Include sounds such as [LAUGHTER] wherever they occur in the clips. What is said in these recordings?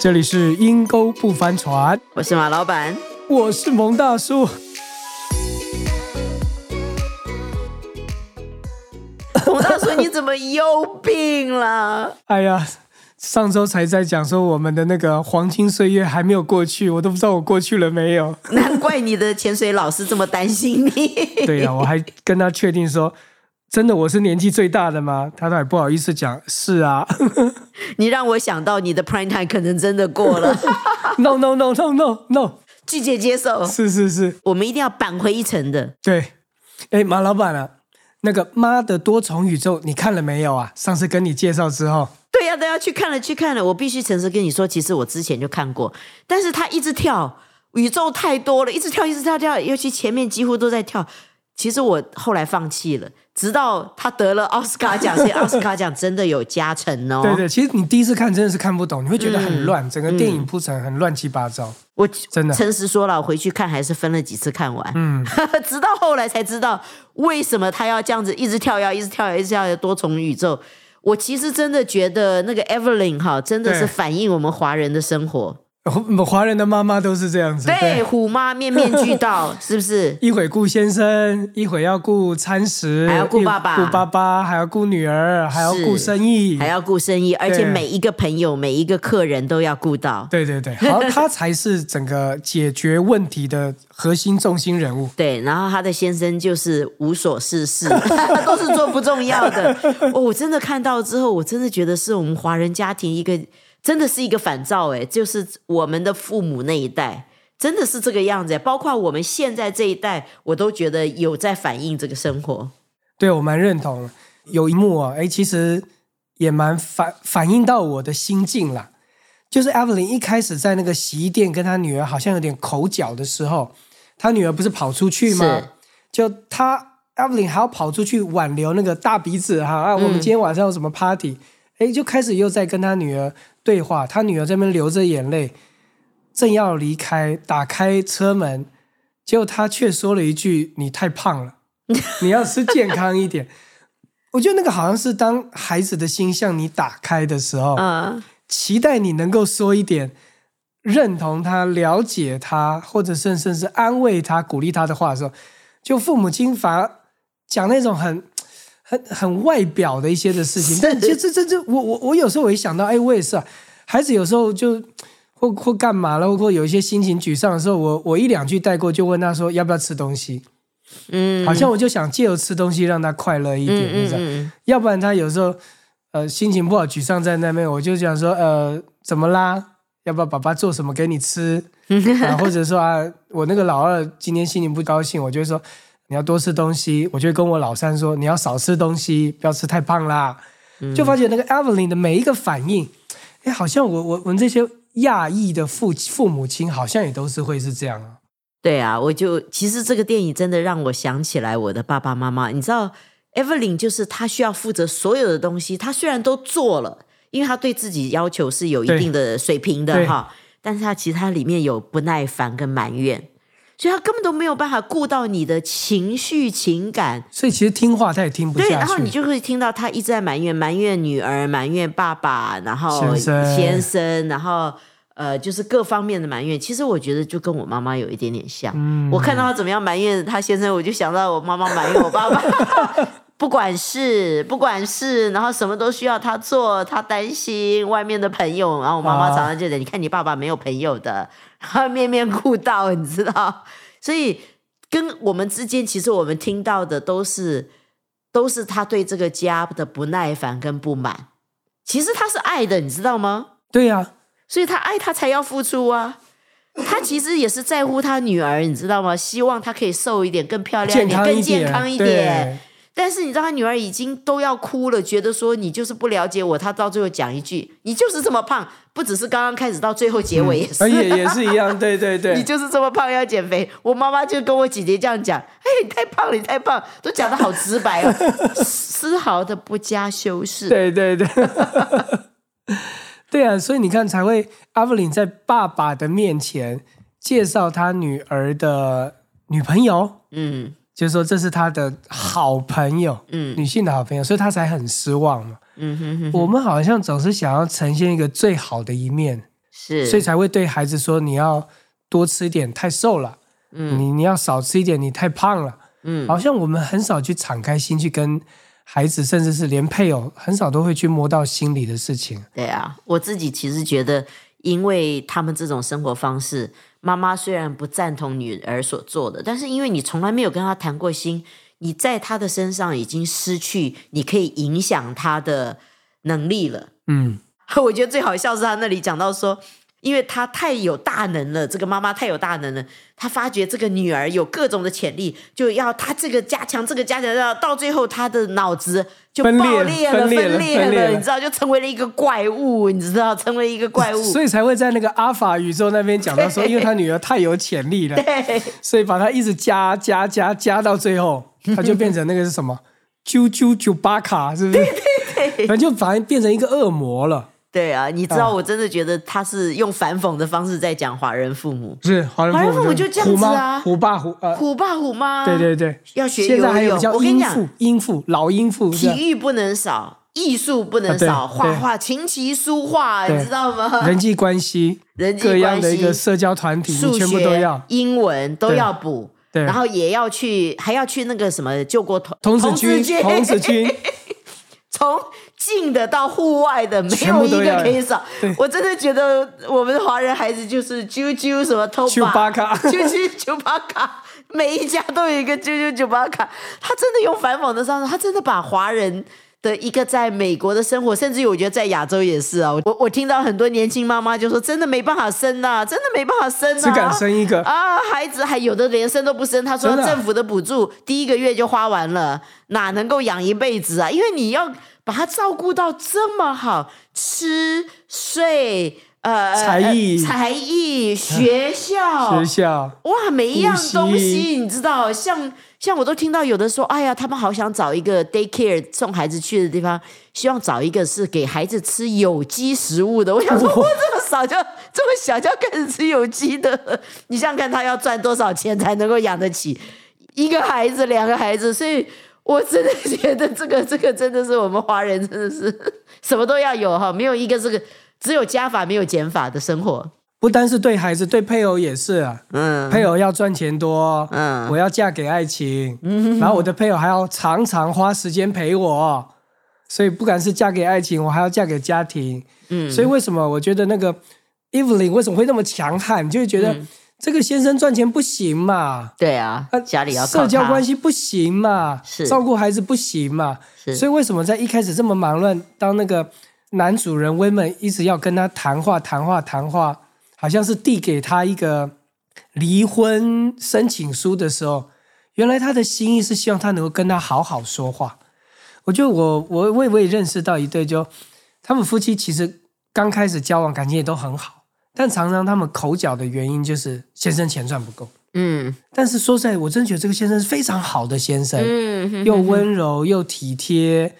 这里是阴沟不翻船，我是马老板。我是蒙大叔。蒙大叔，你怎么又病了？[LAUGHS] 哎呀，上周才在讲说我们的那个黄金岁月还没有过去，我都不知道我过去了没有。难怪你的潜水老师这么担心你。[LAUGHS] 对呀、我还跟他确定说，真的我是年纪最大的吗？他都还不好意思讲，是啊 [LAUGHS] 你让我想到你的 prime time 可能真的过了，，[LAUGHS] no no no no no no，拒绝接受。是是是，我们一定要扳回一城的。对。哎，马老板啊，那个《妈的多重宇宙》你看了没有啊？上次跟你介绍之后，对呀、对呀、去看了，去看了。我必须诚实跟你说，其实我之前就看过，但是他一直跳，宇宙太多了，一直跳，一直跳跳，尤其前面几乎都在跳。其实我后来放弃了，直到他得了奥斯卡奖，所以 [LAUGHS] 奥斯卡奖真的有加成哦。对对，其实你第一次看真的是看不懂，你会觉得很乱，整个电影铺陈很乱七八糟。我真的诚实说了，我回去看还是分了几次看完，嗯，[LAUGHS] 直到后来才知道为什么他要这样子一直跳跃，一直跳跃，一直跳跃多重宇宙。我其实真的觉得那个 Evelyn 哈，真的是反映我们华人的生活。[LAUGHS] 华人的妈妈都是这样子，对，虎妈面面俱到，[LAUGHS] 是不是？一会顾先生，一会要顾餐食，还要顾爸爸顾爸爸，还要顾女儿，还要顾生意，还要顾生意，而且每一个朋友、每一个客人都要顾到。对对对，[LAUGHS] 好，他才是整个解决问题的核心重心人物。对，然后他的先生就是无所事事，都是做不重要的。哦，我真的看到之后，我真的觉得是我们华人家庭一个真的是一个反照，哎，就是我们的父母那一代真的是这个样子，包括我们现在这一代，我都觉得有在反映这个生活。对我蛮认同。有一幕啊，哎，其实也蛮反反映到我的心境啦。就是 Evelyn 一开始在那个洗衣店跟她女儿好像有点口角的时候，她女儿不是跑出去吗？就她 Evelyn 还要跑出去挽留那个大鼻子哈啊，我们今天晚上有什么 party？哎、就开始又在跟他女儿对话，他女儿这边流着眼泪，正要离开，打开车门，结果他却说了一句：“你太胖了，[LAUGHS] 你要吃健康一点。”我觉得那个好像是当孩子的心向你打开的时候，嗯，期待你能够说一点认同他、了解他，或者甚甚至安慰他、鼓励他的话的时候，就父母亲反而讲那种很。很很外表的一些的事情，但其实这这这，我我我有时候我一想到，哎，我也是啊，孩子有时候就或或干嘛了，或有一些心情沮丧的时候，我我一两句带过，就问他说要不要吃东西，嗯，好像我就想借由吃东西让他快乐一点，嗯你知道，嗯要不然他有时候呃心情不好、沮丧在那边，我就想说呃怎么啦？要不要爸爸做什么给你吃？[LAUGHS] 啊，或者说啊，我那个老二今天心情不高兴，我就会说你要多吃东西，我就跟我老三说你要少吃东西，不要吃太胖啦。就发觉那个 Evelyn 的每一个反应，哎，好像我我我们这些亚裔的父父母亲好像也都是会是这样啊。对啊，我就其实这个电影真的让我想起来我的爸爸妈妈。你知道，Evelyn 就是她需要负责所有的东西，她虽然都做了，因为她对自己要求是有一定的水平的哈，但是她其实她里面有不耐烦跟埋怨，所以他根本都没有办法顾到你的情绪情感。所以其实听话他也听不对，下然后你去。就会听到他一直在埋怨，埋怨女儿，埋怨爸爸，然后先生先生然后呃，就是各方面的埋怨。其实我觉得就跟我妈妈有一点点像。嗯我看到她怎么样埋怨她先生，我就想到我妈妈埋怨我爸爸。不管是不管是，然后什么都需要他做，他担心外面的朋友，然后我妈妈啊常常就讲：“你看你爸爸没有朋友的，他 [LAUGHS] 面面顾到，你知道？”所以跟我们之间，其实我们听到的都是都是他对这个家的不耐烦跟不满。其实他是爱的，你知道吗？对呀、所以他爱他才要付出啊。他其实也是在乎他女儿，你知道吗？希望她可以瘦一点、更漂亮一点、健康更一点，健康一点。但是你知道，他女儿已经都要哭了，觉得说你就是不了解我。他到最后讲一句：“你就是这么胖。”不只是刚刚开始，到最后结尾也是，而且也是一样，对对对，你就是这么胖要减肥。我妈妈就跟我姐姐这样讲：“哎，你太胖了，你太胖，都讲的好直白哦，丝毫的不加修饰。”对对对，[LAUGHS] 对啊，所以你看才会阿弗林在爸爸的面前介绍他女儿的女朋友，嗯就是说这是他的好朋友，嗯女性的好朋友，所以他才很失望嘛。嗯哼哼，我们好像总是想要呈现一个最好的一面，是，所以才会对孩子说你要多吃一点，太瘦了。嗯，你你要少吃一点，你太胖了。嗯，好像我们很少去敞开心去跟孩子，甚至是连配偶，很少都会去摸到心里的事情。对啊，我自己其实觉得，因为他们这种生活方式，妈妈虽然不赞同女儿所做的，但是因为你从来没有跟她谈过心，你在她的身上已经失去你可以影响她的能力了。嗯，[LAUGHS] 我觉得最好笑是他那里讲到说。因为他太有大能了，这个妈妈太有大能了，他发觉这个女儿有各种的潜力，就要她这个加强，这个加强，到到最后她的脑子就爆裂了，分裂了，你知道，就成为了一个怪物，你知道，成为一个怪物，[LAUGHS] 所以才会在那个阿法宇宙那边讲到说，因为他女儿太有潜力了，对，所以把她一直加加加加到最后，她就变成那个是什么？啾啾啾巴卡，是不是？[LAUGHS] 对对对，反正就反正变成一个恶魔了。对啊，你知道，我真的觉得他是用反讽的方式在讲华人父母，是华人父母就这样子啊，虎爸虎呃虎爸虎妈，对对对，要学现在还有叫鹰父鹰父老鹰父，体育不能少，艺术不能少，画画琴棋书画，你知道吗？[LAUGHS] 人际关系，人际各样的一个社交团体，数学、英文都要补，然后也要去，还要去那个什么救国童童子军，童子军。[LAUGHS] 从近的到户外的，没有一个可以少。我真的觉得我们华人孩子就是啾啾什么偷巴卡，啾啾九巴卡，每一家都有一个啾啾九巴卡。他真的用反讽的方式，他真的把华人的一个在美国的生活，甚至于我觉得在亚洲也是啊。我我听到很多年轻妈妈就说，真的没办法生呐，真的没办法生，只敢生一个啊，孩子还有的连生都不生。他说政府的补助第一个月就花完了。哪能够养一辈子啊？因为你要把他照顾到这么好，吃睡呃才艺才艺 [LAUGHS] 学校学校哇，每一样东西你知道，像像我都听到有的说，哎呀，他们好想找一个 daycare 送孩子去的地方，希望找一个是给孩子吃有机食物的。我想说，我这么少就这么小就要开始吃有机的，[LAUGHS] 你想想看他要赚多少钱才能够养得起一个孩子、两个孩子？所以。我真的觉得这个这个真的是我们华人真的是 [LAUGHS] 什么都要有哈，没有一个这个只有加法没有减法的生活。不单是对孩子，对配偶也是啊。嗯，配偶要赚钱多，嗯，我要嫁给爱情，嗯，然后我的配偶还要常常花时间陪我，所以不管是嫁给爱情，我还要嫁给家庭，嗯，所以为什么我觉得那个 Evelyn 为什么会那么强悍，就会觉得。这个先生赚钱不行嘛？对啊，家里要社交关系不行嘛？是照顾孩子不行嘛？是，所以为什么在一开始这么忙乱，当那个男主人威们一直要跟他谈话、谈话、谈话，好像是递给他一个离婚申请书的时候，原来他的心意是希望他能够跟他好好说话。我觉得我我我也认识到一对，就他们夫妻其实刚开始交往，感情也都很好。但常常他们口角的原因就是先生钱赚不够。嗯，但是说实在，我真觉得这个先生是非常好的先生，嗯，又温柔又体贴，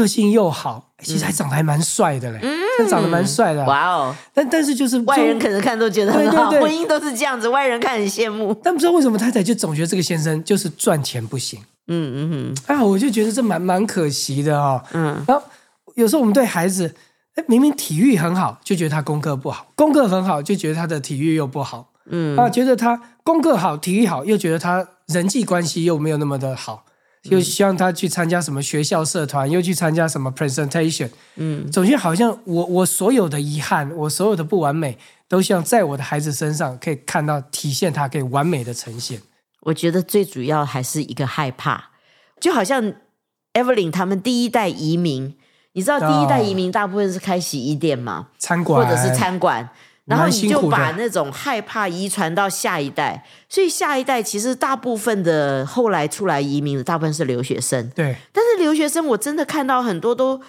个性又好，其实还长得还蛮帅的嘞，嗯，长得蛮帅的。哇哦！但但是就是外人可能看都觉得很好，婚姻都是这样子，外人看很羡慕。但不知道为什么太太就总觉得这个先生就是赚钱不行。嗯嗯嗯。啊，我就觉得这蛮蛮可惜的哦。嗯。然后有时候我们对孩子。哎，明明体育很好，就觉得他功课不好；功课很好，就觉得他的体育又不好。嗯，啊，觉得他功课好、体育好，又觉得他人际关系又没有那么的好，又希望他去参加什么学校社团，又去参加什么 presentation。嗯，总觉得好像我我所有的遗憾，我所有的不完美，都希望在我的孩子身上可以看到体现，他可以完美的呈现。我觉得最主要还是一个害怕，就好像 Evelyn 他们第一代移民。你知道第一代移民大部分是开洗衣店嘛，餐馆或者是餐馆，然后你就把那种害怕遗传到下一代，所以下一代其实大部分的后来出来移民的大部分是留学生。对，但是留学生我真的看到很多都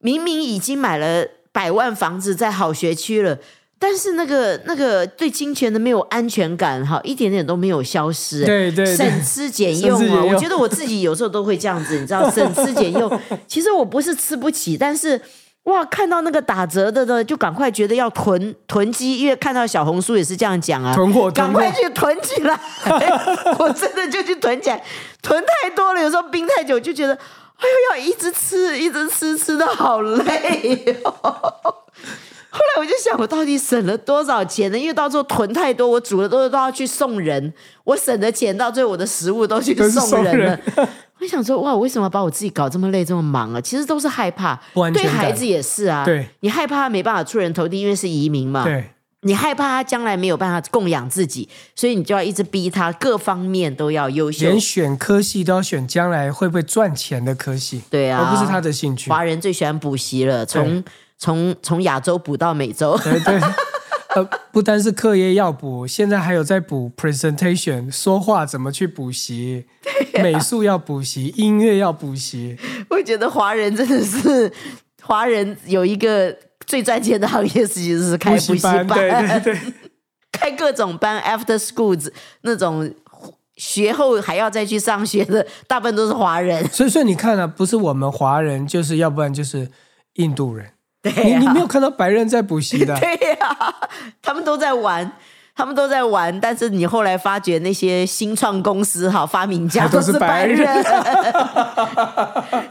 明明已经买了百万房子在好学区了。但是那个那个对金钱的没有安全感哈，一点点都没有消失。对对，省吃俭用啊！我觉得我自己有时候都会这样子，你知道，省吃俭用。[LAUGHS] 其实我不是吃不起，但是哇，看到那个打折的呢，就赶快觉得要囤囤积，因为看到小红书也是这样讲啊，囤货，赶快去囤起来。[LAUGHS] 我真的就去囤起来，囤太多了，有时候冰太久就觉得，哎呦，要一直吃，一直吃，吃的好累。[LAUGHS] 后来我我就想，我到底省了多少钱呢？因为到时候囤太多，我煮的都都要去送人，我省的钱到最后我的食物都去送人了。送我想说，哇，我为什么把我自己搞这么累、这么忙啊？其实都是害怕，对孩子也是啊。对，你害怕他没办法出人头地，因为是移民嘛。对，你害怕他将来没有办法供养自己，所以你就要一直逼他各方面都要优秀。连选科系都要选将来会不会赚钱的科系，对啊，而不是他的兴趣。华人最喜欢补习了，从从从亚洲补到美洲。对对，[LAUGHS] 呃，不单是课业要补，现在还有在补 presentation，说话怎么去补习，美术要补习，音乐要补习。[LAUGHS] 我觉得华人真的是 [LAUGHS] 华人有一个最赚钱的行业，其实是开补习班，对对对，[LAUGHS] 开各种班，after schools 那种学后还要再去上学的，大部分都是华人。所以所以你看啊，不是我们华人，就是要不然就是印度人。对你、你没有看到白人在补习的，[LAUGHS] 对呀、他们都在玩。他们都在玩，但是你后来发觉那些新创公司哈，发明家都是是白白人人，[LAUGHS]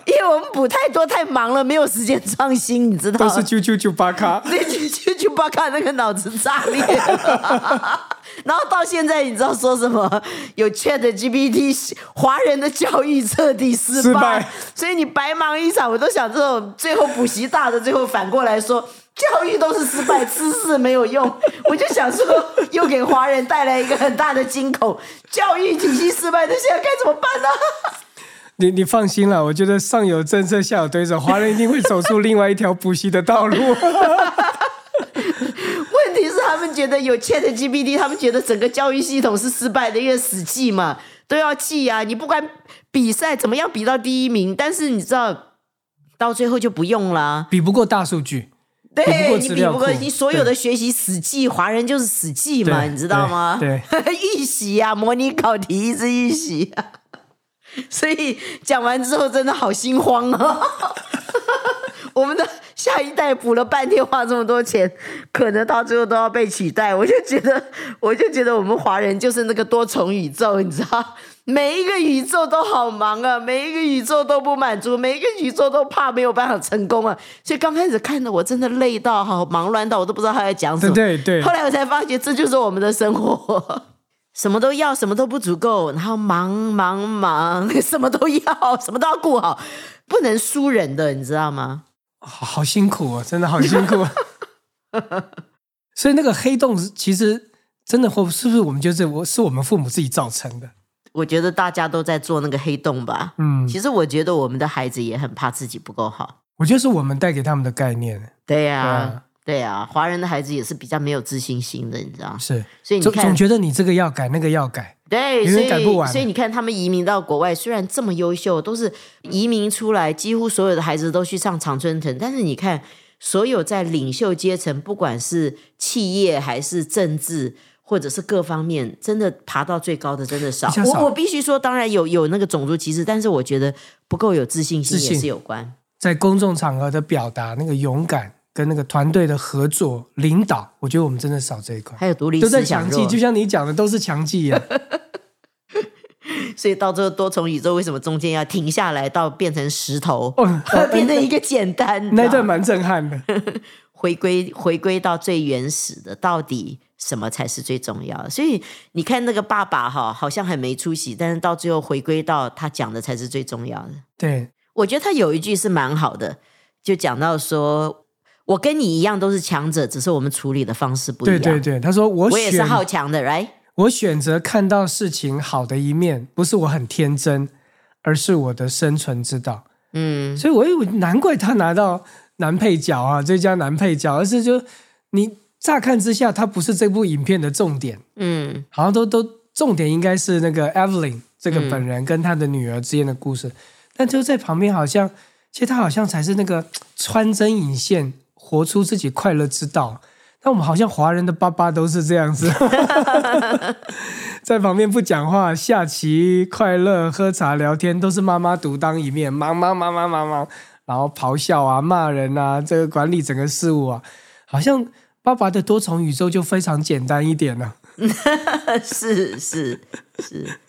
因为我们补太多太忙了，没有时间创新，你知道吗？都是九九九八卡。[LAUGHS] 对，九九九八卡那个脑子炸裂了。然后到现在，你知道说什么？有 Chat GPT，[LAUGHS] 华人的教育彻底失败，失败所以你白忙一场。我都想，这种最后补习大的，最后反过来说，教育都是失败，知识没有用。[LAUGHS] 我就想说，又给华人带来一个很大的惊恐，教育体系失败，那现在该怎么办呢？你你放心了，我觉得上有政策，下有对策，华人一定会走出另外一条补习的道路。[LAUGHS] 他们觉得有 Chat GPT，他们觉得整个教育系统是失败的，因为死记嘛，都要记啊。你不管比赛怎么样比到第一名，但是你知道到最后就不用啦。比不过大数据，对你比不过你所有的学习死记，华人就是死记嘛，你知道吗？对 [LAUGHS] 预习啊，模拟考题一直预习啊。所以讲完之后，真的好心慌啊！我们的下一代补了半天，花这么多钱，可能到最后都要被取代。我就觉得，我就觉得我们华人就是那个多重宇宙，你知道，每一个宇宙都好忙啊，每一个宇宙都不满足，每一个宇宙都怕没有办法成功啊。所以刚开始看的我真的累到好忙乱到我都不知道他在讲什么。对对对后，来我才发觉，这就是我们的生活。什么都要，什么都不足够，然后忙忙忙，[LAUGHS] 什么都要，什么都要顾好，不能输人的，你知道吗？好好辛苦哦，真的好辛苦。[LAUGHS] 所以那个黑洞其实真的或是不是我们就是我是我们父母自己造成的？我觉得大家都在做那个黑洞吧。嗯，其实我觉得我们的孩子也很怕自己不够好。我觉得是我们带给他们的概念。对呀、啊对呀、华人的孩子也是比较没有自信心的，你知道？是，所以你看总总，觉得你这个要改，那个要改。对，永所以改不完所以你看，他们移民到国外，虽然这么优秀，都是移民出来，几乎所有的孩子都去上常春藤，但是你看，所有在领袖阶层，不管是企业还是政治。或者是各方面，真的爬到最高的真的少。少我我必须说，当然有有那个种族歧视，但是我觉得不够有自信心也是有关。在公众场合的表达，那个勇敢跟那个团队的合作、领导，我觉得我们真的少这一块，还有独立都在强记。就像你讲的，都是强记啊。[LAUGHS] 所以到最后多重宇宙为什么中间要停下来，到变成石头，[LAUGHS] 哦，变成一个简单？那段蛮震撼的。[LAUGHS] 回归回归到最原始的，到底什么才是最重要的？所以你看那个爸爸哈，好像很没出息，但是到最后回归到他讲的才是最重要的。对，我觉得他有一句是蛮好的，就讲到说，我跟你一样都是强者，只是我们处理的方式不一样。对对对，他说我我也是好强的，right？我选择看到事情好的一面，不是我很天真，而是我的生存之道。嗯，所以我以为难怪他拿到男配角啊，最佳男配角，而是就你乍看之下，他不是这部影片的重点，嗯，好像都都重点应该是那个 Evelyn 这个本人跟他的女儿之间的故事，但就在旁边好像，其实他好像才是那个穿针引线，活出自己快乐之道。那我们好像华人的爸爸都是这样子，[LAUGHS] 在旁边不讲话，下棋、快乐、喝茶、聊天，都是妈妈独当一面，忙忙忙忙忙忙，然后咆哮啊、骂人啊，这个管理整个事务啊，好像爸爸的多重宇宙就非常简单一点了。[LAUGHS] 是是是，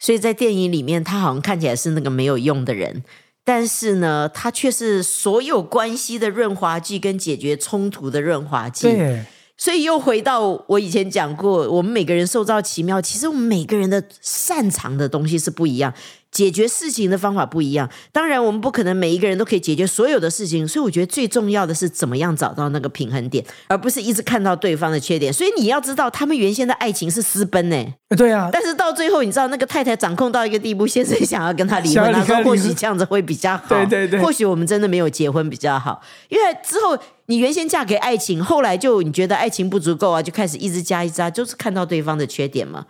所以在电影里面，他好像看起来是那个没有用的人，但是呢，它却是所有关系的润滑剂跟解决冲突的润滑剂。对，所以又回到我以前讲过，我们每个人受造奇妙，其实我们每个人的擅长的东西是不一样。解决事情的方法不一样，当然我们不可能每一个人都可以解决所有的事情，所以我觉得最重要的是怎么样找到那个平衡点，而不是一直看到对方的缺点。所以你要知道，他们原先的爱情是私奔呢，对啊，但是到最后，你知道那个太太掌控到一个地步，先生想要跟他离婚，他说或许这样子会比较好，对对对，或许我们真的没有结婚比较好，因为之后你原先嫁给爱情，后来就你觉得爱情不足够啊，就开始一直加一加，就是看到对方的缺点嘛。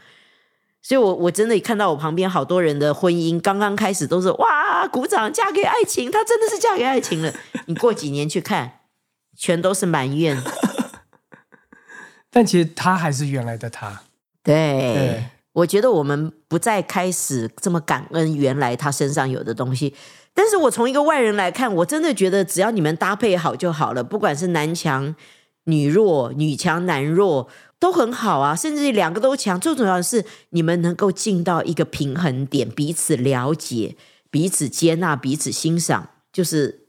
所以，我我真的看到我旁边好多人的婚姻刚刚开始都是哇鼓掌，嫁给爱情，她真的是嫁给爱情了。你过几年去看，全都是埋怨。[LAUGHS] 但其实她还是原来的她。对，我觉得我们不再开始这么感恩原来她身上有的东西。但是我从一个外人来看，我真的觉得只要你们搭配好就好了，不管是男强女弱，女强男弱。都很好啊，甚至两个都强。最重要的是，你们能够进到一个平衡点，彼此了解、彼此接纳、彼此欣赏，就是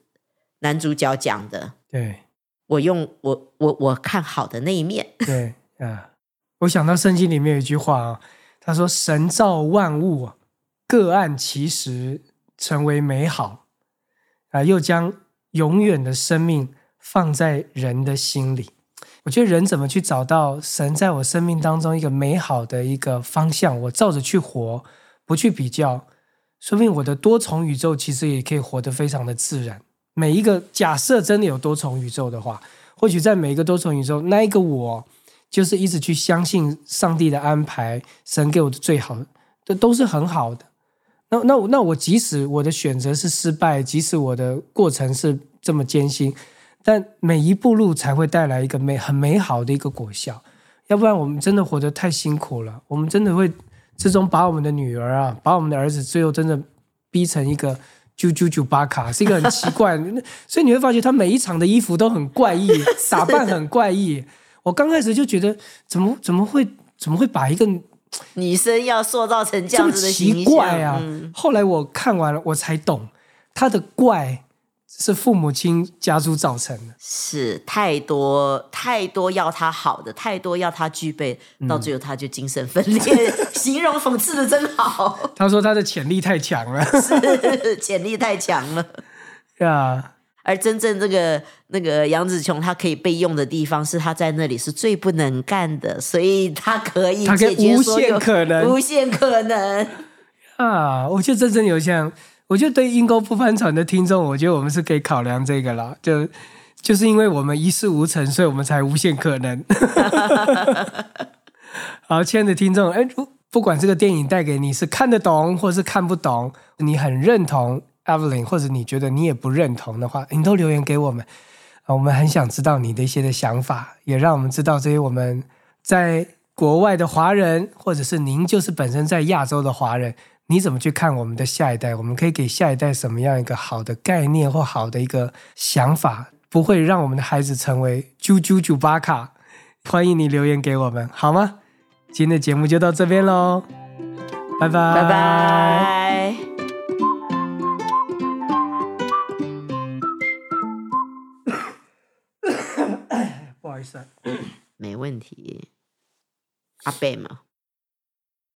男主角讲的。对，我用我我我看好的那一面。对啊，我想到圣经里面有一句话啊，他说：“神造万物，各按其实成为美好啊，又将永远的生命放在人的心里。”我觉得人怎么去找到神在我生命当中一个美好的一个方向？我照着去活，不去比较，说明我的多重宇宙其实也可以活得非常的自然。每一个假设真的有多重宇宙的话，或许在每一个多重宇宙，那一个我就是一直去相信上帝的安排，神给我的最好，这都是很好的。那那那我即使我的选择是失败，即使我的过程是这么艰辛。但每一步路才会带来一个美很美好的一个果效，要不然我们真的活得太辛苦了。我们真的会最终把我们的女儿啊，把我们的儿子，最后真的逼成一个九九九八卡，是一个很奇怪。[LAUGHS] 所以你会发觉他每一场的衣服都很怪异，[LAUGHS] 打扮很怪异。我刚开始就觉得，怎么怎么会怎么会把一个女生要塑造成这样子的奇怪啊？后来我看完了，我才懂他的怪。是父母亲家族造成的，是太多太多要他好的，太多要他具备，到最后他就精神分裂。[LAUGHS] 形容讽刺的真好。[LAUGHS] 他说他的潜力太强了，[LAUGHS] 是潜力太强了呀。而真正这个那个杨子琼，他可以被用的地方是他在那里是最不能干的，所以他可以解决所有无限可能，无限可能啊！我觉得真正有像。我觉得对阴沟不翻船的听众，我觉得我们是可以考量这个了，就就是因为我们一事无成，所以我们才无限可能。[LAUGHS] 好，亲爱的听众，哎，不不管这个电影带给你是看得懂，或是看不懂，你很认同 Evelyn，或者你觉得你也不认同的话，你都留言给我们啊，我们很想知道你的一些的想法，也让我们知道这些我们在国外的华人，或者是您就是本身在亚洲的华人。你怎么去看我们的下一代？我们可以给下一代什么样一个好的概念或好的一个想法，不会让我们的孩子成为啾啾啾巴卡？欢迎你留言给我们，好吗？今天的节目就到这边喽，拜拜拜拜。[COUGHS] 不好意思，没问题，阿贝嘛。